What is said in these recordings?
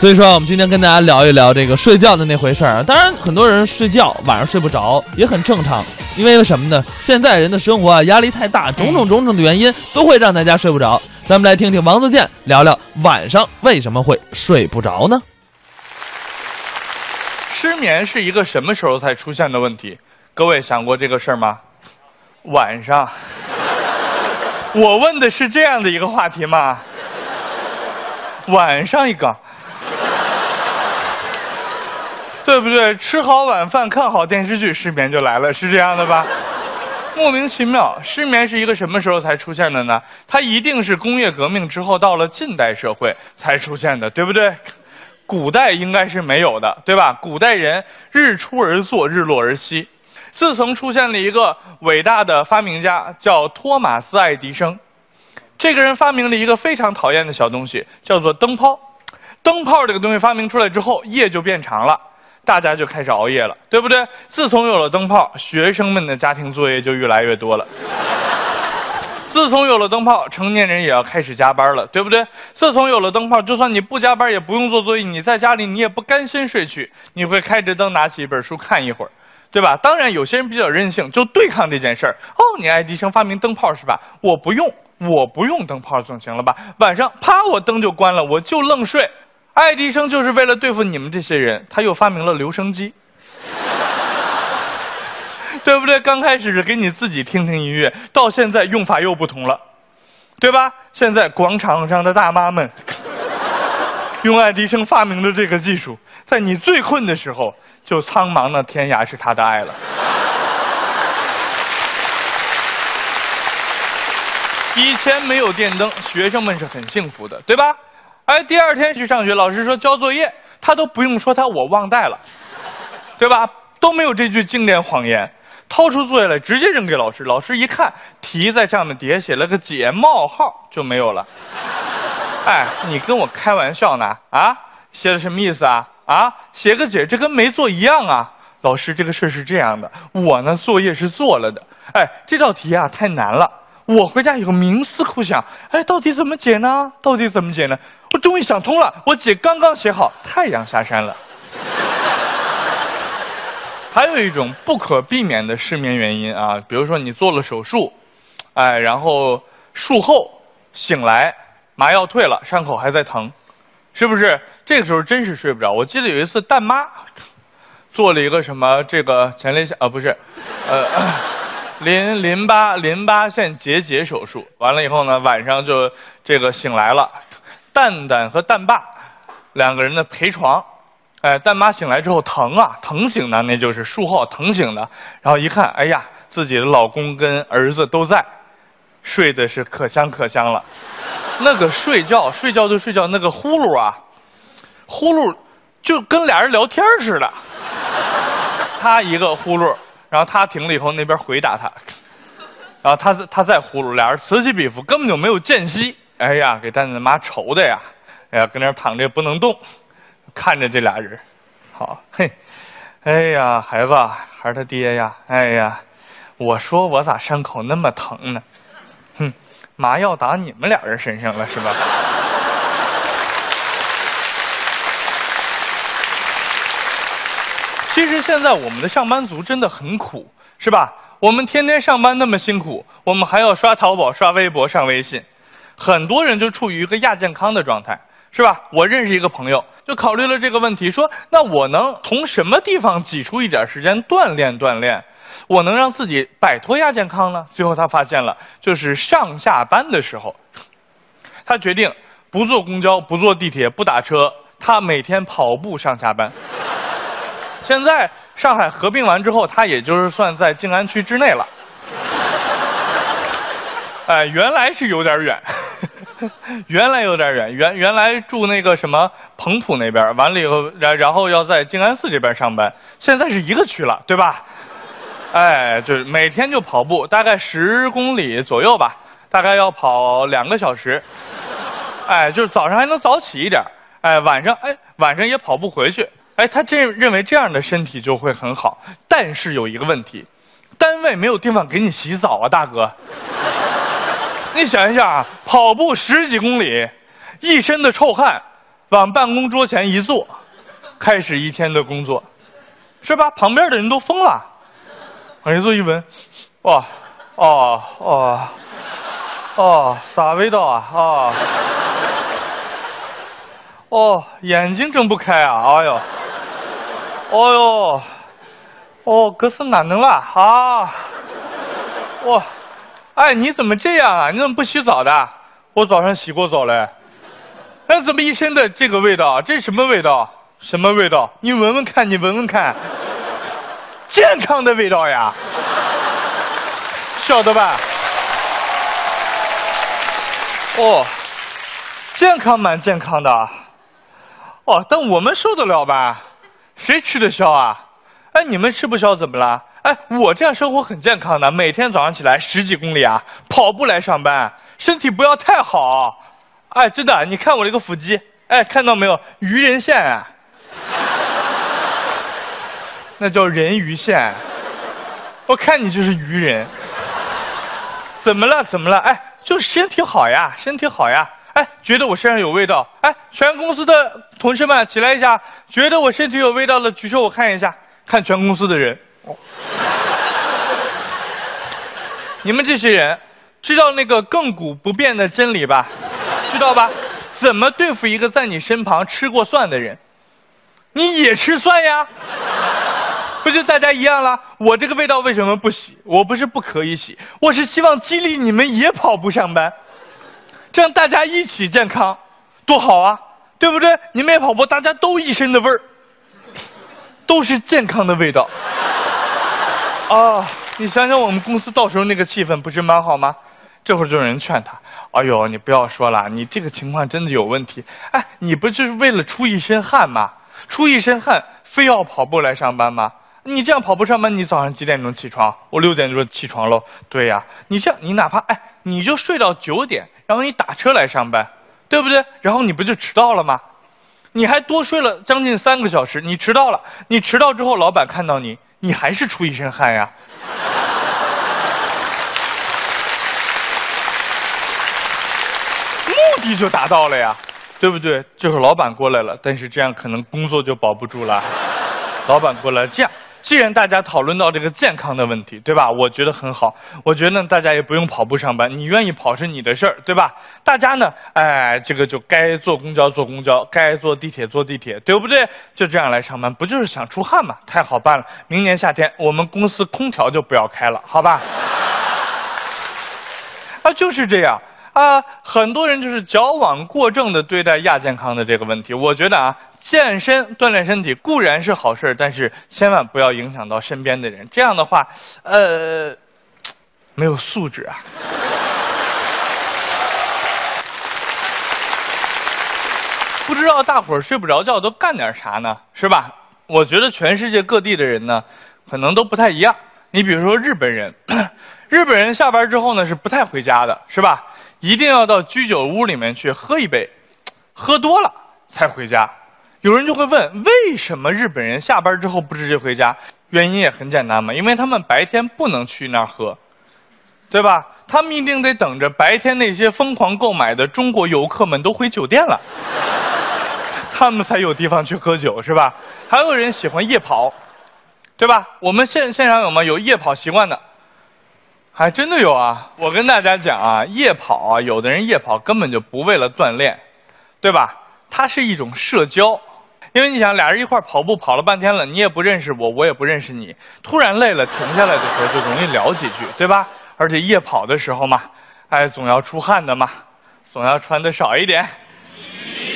所以说，我们今天跟大家聊一聊这个睡觉的那回事儿。当然，很多人睡觉晚上睡不着也很正常，因为什么呢？现在人的生活啊压力太大，种种种种的原因都会让大家睡不着。咱们来听听王自健聊聊晚上为什么会睡不着呢？失眠是一个什么时候才出现的问题？各位想过这个事儿吗？晚上。我问的是这样的一个话题吗？晚上一个。对不对？吃好晚饭，看好电视剧，失眠就来了，是这样的吧？莫名其妙，失眠是一个什么时候才出现的呢？它一定是工业革命之后到了近代社会才出现的，对不对？古代应该是没有的，对吧？古代人日出而作，日落而息。自从出现了一个伟大的发明家，叫托马斯·爱迪生，这个人发明了一个非常讨厌的小东西，叫做灯泡。灯泡这个东西发明出来之后，夜就变长了。大家就开始熬夜了，对不对？自从有了灯泡，学生们的家庭作业就越来越多了。自从有了灯泡，成年人也要开始加班了，对不对？自从有了灯泡，就算你不加班，也不用做作业，你在家里你也不甘心睡去，你会开着灯拿起一本书看一会儿，对吧？当然，有些人比较任性，就对抗这件事儿。哦，你爱迪生发明灯泡是吧？我不用，我不用灯泡总行了吧？晚上啪，我灯就关了，我就愣睡。爱迪生就是为了对付你们这些人，他又发明了留声机，对不对？刚开始是给你自己听听音乐，到现在用法又不同了，对吧？现在广场上的大妈们 用爱迪生发明的这个技术，在你最困的时候，就苍茫的天涯是他的爱了。以前没有电灯，学生们是很幸福的，对吧？哎，第二天去上学，老师说交作业，他都不用说他我忘带了，对吧？都没有这句经典谎言，掏出作业来直接扔给老师。老师一看题在上面底下写了个解冒号就没有了。哎，你跟我开玩笑呢？啊，写的什么意思啊？啊，写个解，这跟没做一样啊。老师，这个事是这样的，我呢作业是做了的。哎，这道题啊太难了。我回家以后冥思苦想，哎，到底怎么解呢？到底怎么解呢？我终于想通了，我解刚刚写好，太阳下山了。还有一种不可避免的失眠原因啊，比如说你做了手术，哎，然后术后醒来，麻药退了，伤口还在疼，是不是？这个时候真是睡不着。我记得有一次蛋妈做了一个什么这个前列腺啊，不是，呃。淋淋巴淋巴腺结节手术。完了以后呢，晚上就这个醒来了，蛋蛋和蛋爸两个人的陪床，哎，蛋妈醒来之后疼啊，疼醒的那就是术后疼醒的，然后一看，哎呀，自己的老公跟儿子都在，睡的是可香可香了，那个睡觉睡觉就睡觉，那个呼噜啊，呼噜就跟俩人聊天似的，他一个呼噜。然后他停了以后，那边回答他，然后他他再呼噜，俩人此起彼伏，根本就没有间隙。哎呀，给蛋蛋妈愁的呀！哎呀，跟那躺着也不能动，看着这俩人，好 嘿，哎呀，孩子还是他爹呀！哎呀，我说我咋伤口那么疼呢？哼，麻药打你们俩人身上了是吧？其实现在我们的上班族真的很苦，是吧？我们天天上班那么辛苦，我们还要刷淘宝、刷微博、上微信，很多人就处于一个亚健康的状态，是吧？我认识一个朋友，就考虑了这个问题，说：那我能从什么地方挤出一点时间锻炼锻炼，我能让自己摆脱亚健康呢？最后他发现了，就是上下班的时候，他决定不坐公交、不坐地铁、不打车，他每天跑步上下班。现在上海合并完之后，它也就是算在静安区之内了。哎，原来是有点远，原来有点远，原原来住那个什么彭浦那边，完了以后，然然后要在静安寺这边上班，现在是一个区了，对吧？哎，就是每天就跑步，大概十公里左右吧，大概要跑两个小时。哎，就是早上还能早起一点，哎，晚上哎晚上也跑步回去。哎，他这认为这样的身体就会很好，但是有一个问题，单位没有地方给你洗澡啊，大哥。你想一下啊，跑步十几公里，一身的臭汗，往办公桌前一坐，开始一天的工作，是吧？旁边的人都疯了，往一坐一闻，哇，哦哦哦，啥味道啊？哦 哦，眼睛睁不开啊！哎呦，哦哟，哦，这是哪能了啊？哇，哎，你怎么这样啊？你怎么不洗澡的？我早上洗过澡嘞。那怎么一身的这个味道？这是什么味道？什么味道？你闻闻看，你闻闻看，健康的味道呀，晓得吧？哦，健康蛮健康的。哦，但我们受得了吧？谁吃得消啊？哎，你们吃不消怎么了？哎，我这样生活很健康的，每天早上起来十几公里啊，跑步来上班，身体不要太好。哎，真的，你看我这个腹肌，哎，看到没有？鱼人线啊，那叫人鱼线。我看你就是鱼人。怎么了？怎么了？哎，就是身体好呀，身体好呀。哎，觉得我身上有味道？哎，全公司的同事们起来一下，觉得我身体有味道的举手，我看一下，看全公司的人。你们这些人知道那个亘古不变的真理吧？知道吧？怎么对付一个在你身旁吃过蒜的人？你也吃蒜呀？不就大家一样了？我这个味道为什么不洗？我不是不可以洗，我是希望激励你们也跑步上班，这样大家一起健康，多好啊！对不对？你们也跑步，大家都一身的味儿，都是健康的味道。啊，你想想我们公司到时候那个气氛不是蛮好吗？这会儿就有人劝他：“哎呦，你不要说了，你这个情况真的有问题。哎，你不就是为了出一身汗吗？出一身汗，非要跑步来上班吗？你这样跑步上班，你早上几点钟起床？我六点钟起床喽。对呀，你这样，你哪怕哎，你就睡到九点，然后你打车来上班，对不对？然后你不就迟到了吗？你还多睡了将近三个小时，你迟到了。你迟到之后，老板看到你，你还是出一身汗呀。”目的就达到了呀，对不对？就是老板过来了，但是这样可能工作就保不住了。老板过来，这样，既然大家讨论到这个健康的问题，对吧？我觉得很好，我觉得大家也不用跑步上班，你愿意跑是你的事儿，对吧？大家呢，哎，这个就该坐公交坐公交，该坐地铁坐地铁，对不对？就这样来上班，不就是想出汗吗？太好办了，明年夏天我们公司空调就不要开了，好吧？啊，就是这样。啊，很多人就是矫枉过正的对待亚健康的这个问题。我觉得啊，健身锻炼身体固然是好事但是千万不要影响到身边的人。这样的话，呃，没有素质啊。不知道大伙儿睡不着觉都干点啥呢？是吧？我觉得全世界各地的人呢，可能都不太一样。你比如说日本人，日本人下班之后呢是不太回家的，是吧？一定要到居酒屋里面去喝一杯，喝多了才回家。有人就会问，为什么日本人下班之后不直接回家？原因也很简单嘛，因为他们白天不能去那儿喝，对吧？他们一定得等着白天那些疯狂购买的中国游客们都回酒店了，他们才有地方去喝酒，是吧？还有人喜欢夜跑，对吧？我们现现场有吗？有夜跑习惯的？还真的有啊！我跟大家讲啊，夜跑啊，有的人夜跑根本就不为了锻炼，对吧？它是一种社交，因为你想俩人一块跑步跑了半天了，你也不认识我，我也不认识你，突然累了停下来的时候就容易聊几句，对吧？而且夜跑的时候嘛，哎，总要出汗的嘛，总要穿的少一点，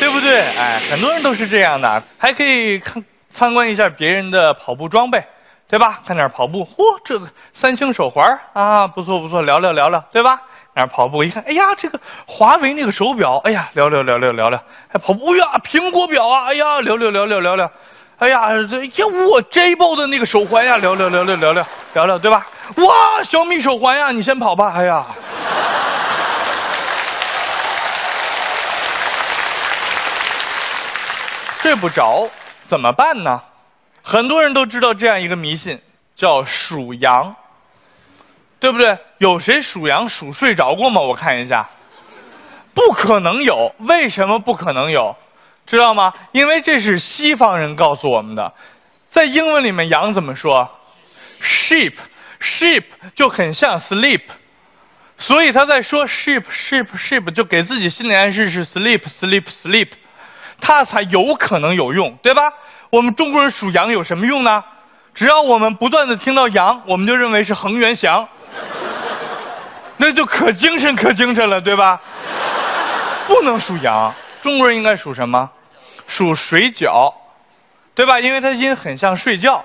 对不对？哎，很多人都是这样的，还可以看参观一下别人的跑步装备。对吧？看点跑步，嚯，这个三星手环啊，不错不错，聊聊聊聊，对吧？那跑步一看，哎呀，这个华为那个手表，哎呀，聊聊聊聊聊聊，还跑步，哎呀，苹果表啊，哎呀，聊聊聊聊聊聊，哎呀，这呀，我 j b o 的那个手环呀，聊聊聊聊聊聊聊聊，对吧？哇，小米手环呀，你先跑吧，哎呀，睡不着怎么办呢？很多人都知道这样一个迷信，叫数羊，对不对？有谁数羊数睡着过吗？我看一下，不可能有。为什么不可能有？知道吗？因为这是西方人告诉我们的，在英文里面羊怎么说？sheep，sheep 就很像 sleep，所以他在说 sheep，sheep，sheep 就给自己心理暗示是 sleep，sleep，sleep，他才有可能有用，对吧？我们中国人属羊有什么用呢？只要我们不断的听到羊，我们就认为是恒源祥，那就可精神可精神了，对吧？不能属羊。中国人应该属什么？属水饺，对吧？因为它音很像睡觉，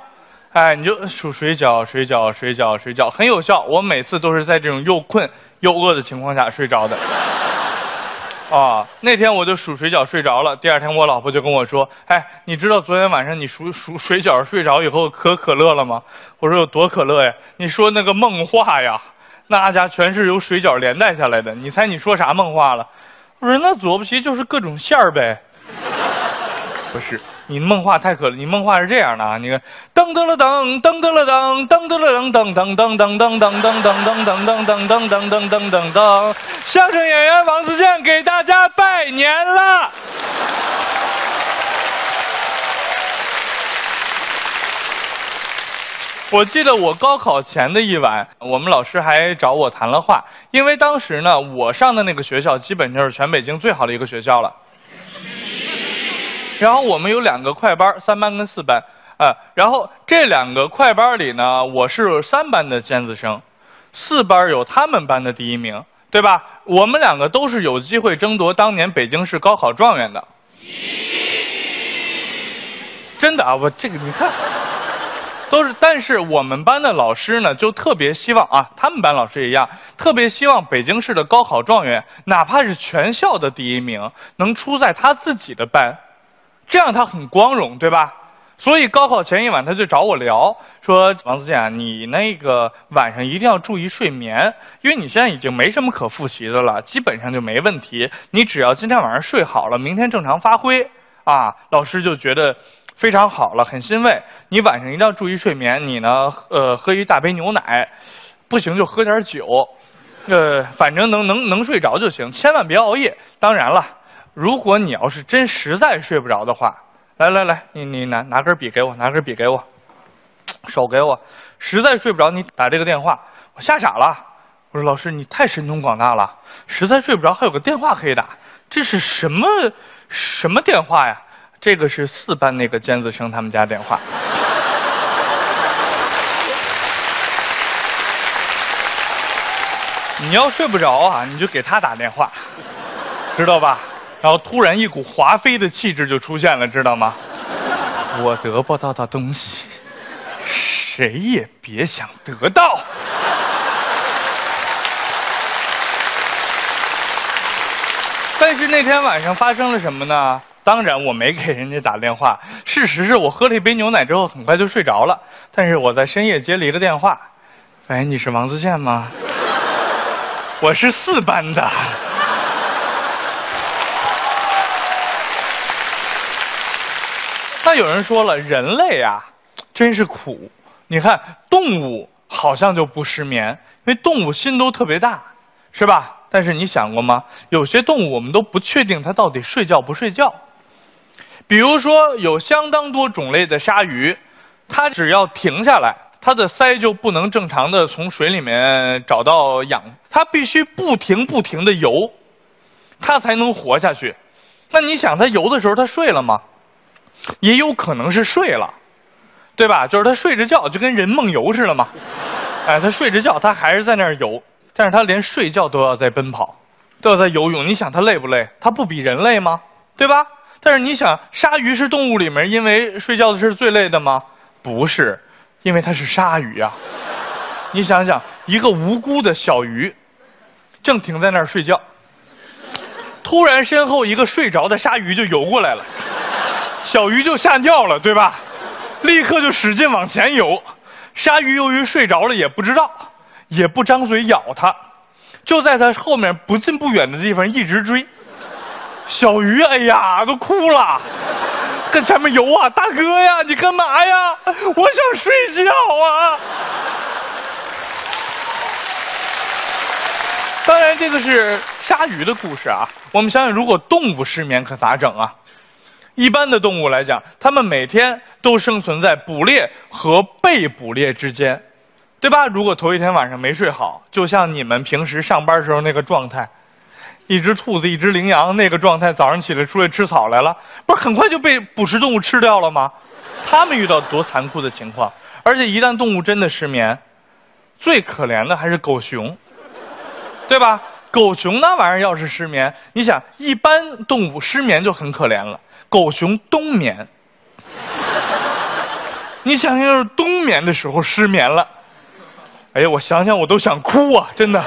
哎，你就数水饺，水饺，水饺，水饺，很有效。我每次都是在这种又困又饿的情况下睡着的。啊，那天我就数水饺睡着了。第二天我老婆就跟我说：“哎，你知道昨天晚上你数数水饺睡着以后可可乐了吗？”我说：“有多可乐呀？”你说那个梦话呀，那家全是由水饺连带下来的。你猜你说啥梦话了？我说那左不齐就是各种馅儿呗，不是你梦话太可了，你梦话是这样的啊，你看噔噔了噔噔噔了噔噔噔了噔噔噔噔噔噔噔噔噔噔噔噔噔噔噔噔噔噔，相声演员王自健给大家拜年了。我记得我高考前的一晚，我们老师还找我谈了话，因为当时呢，我上的那个学校基本就是全北京最好的一个学校了。然后我们有两个快班，三班跟四班，啊，然后这两个快班里呢，我是三班的尖子生，四班有他们班的第一名，对吧？我们两个都是有机会争夺当年北京市高考状元的。真的啊，我这个你看。都是，但是我们班的老师呢，就特别希望啊，他们班老师也一样，特别希望北京市的高考状元，哪怕是全校的第一名，能出在他自己的班，这样他很光荣，对吧？所以高考前一晚，他就找我聊，说王自健，你那个晚上一定要注意睡眠，因为你现在已经没什么可复习的了，基本上就没问题。你只要今天晚上睡好了，明天正常发挥啊，老师就觉得。非常好了，很欣慰。你晚上一定要注意睡眠。你呢，呃，喝一大杯牛奶，不行就喝点酒，呃，反正能能能睡着就行，千万别熬夜。当然了，如果你要是真实在睡不着的话，来来来，你你拿拿根笔给我，拿根笔给我，手给我。实在睡不着，你打这个电话。我吓傻了，我说老师你太神通广大了，实在睡不着还有个电话可以打，这是什么什么电话呀？这个是四班那个尖子生他们家电话。你要睡不着啊，你就给他打电话，知道吧？然后突然一股华妃的气质就出现了，知道吗？我得不到的东西，谁也别想得到。但是那天晚上发生了什么呢？当然，我没给人家打电话。事实是我喝了一杯牛奶之后，很快就睡着了。但是我在深夜接了一个电话，喂，你是王自健吗？我是四班的。有人说了，人类啊，真是苦。你看，动物好像就不失眠，因为动物心都特别大，是吧？但是你想过吗？有些动物我们都不确定它到底睡觉不睡觉。比如说，有相当多种类的鲨鱼，它只要停下来，它的鳃就不能正常的从水里面找到氧，它必须不停不停的游，它才能活下去。那你想，它游的时候，它睡了吗？也有可能是睡了，对吧？就是他睡着觉，就跟人梦游似的嘛。哎，他睡着觉，他还是在那儿游，但是他连睡觉都要在奔跑，都要在游泳。你想，他累不累？他不比人累吗？对吧？但是你想，鲨鱼是动物里面因为睡觉的是最累的吗？不是，因为它是鲨鱼呀。你想想，一个无辜的小鱼，正停在那儿睡觉，突然身后一个睡着的鲨鱼就游过来了，小鱼就吓尿了，对吧？立刻就使劲往前游，鲨鱼由于睡着了也不知道，也不张嘴咬它，就在它后面不近不远的地方一直追。小鱼，哎呀，都哭了，跟前面游啊，大哥呀，你干嘛呀？我想睡觉啊。当然，这个是鲨鱼的故事啊。我们想想，如果动物失眠可咋整啊？一般的动物来讲，它们每天都生存在捕猎和被捕猎之间，对吧？如果头一天晚上没睡好，就像你们平时上班时候那个状态，一只兔子，一只羚羊那个状态，早上起来出来吃草来了，不是很快就被捕食动物吃掉了吗？他们遇到多残酷的情况，而且一旦动物真的失眠，最可怜的还是狗熊，对吧？狗熊那玩意儿要是失眠，你想，一般动物失眠就很可怜了。狗熊冬眠，你想想，要是冬眠的时候失眠了，哎呀，我想想我都想哭啊！真的。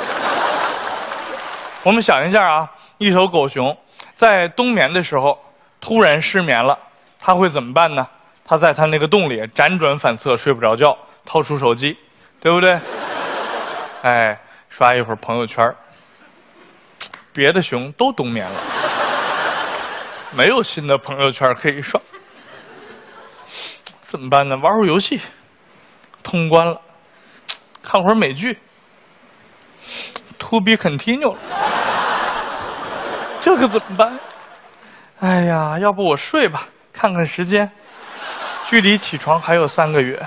我们想一下啊，一头狗熊在冬眠的时候突然失眠了，它会怎么办呢？它在它那个洞里辗转反侧，睡不着觉，掏出手机，对不对？哎，刷一会儿朋友圈别的熊都冬眠了。没有新的朋友圈可以刷，怎么办呢？玩会儿游戏，通关了，看会儿美剧，To be continued，，这可怎么办？哎呀，要不我睡吧，看看时间，距离起床还有三个月。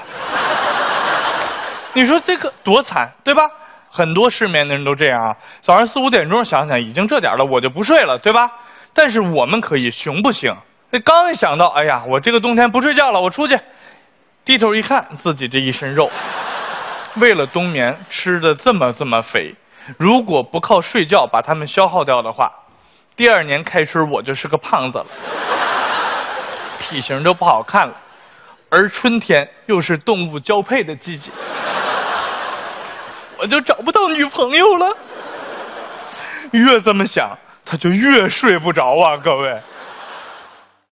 你说这个多惨，对吧？很多失眠的人都这样啊，早上四五点钟想想已经这点了，我就不睡了，对吧？但是我们可以，熊不行。那刚一想到，哎呀，我这个冬天不睡觉了，我出去，低头一看，自己这一身肉，为了冬眠吃的这么这么肥，如果不靠睡觉把它们消耗掉的话，第二年开春我就是个胖子了，体型就不好看了。而春天又是动物交配的季节，我就找不到女朋友了。越这么想。他就越睡不着啊，各位。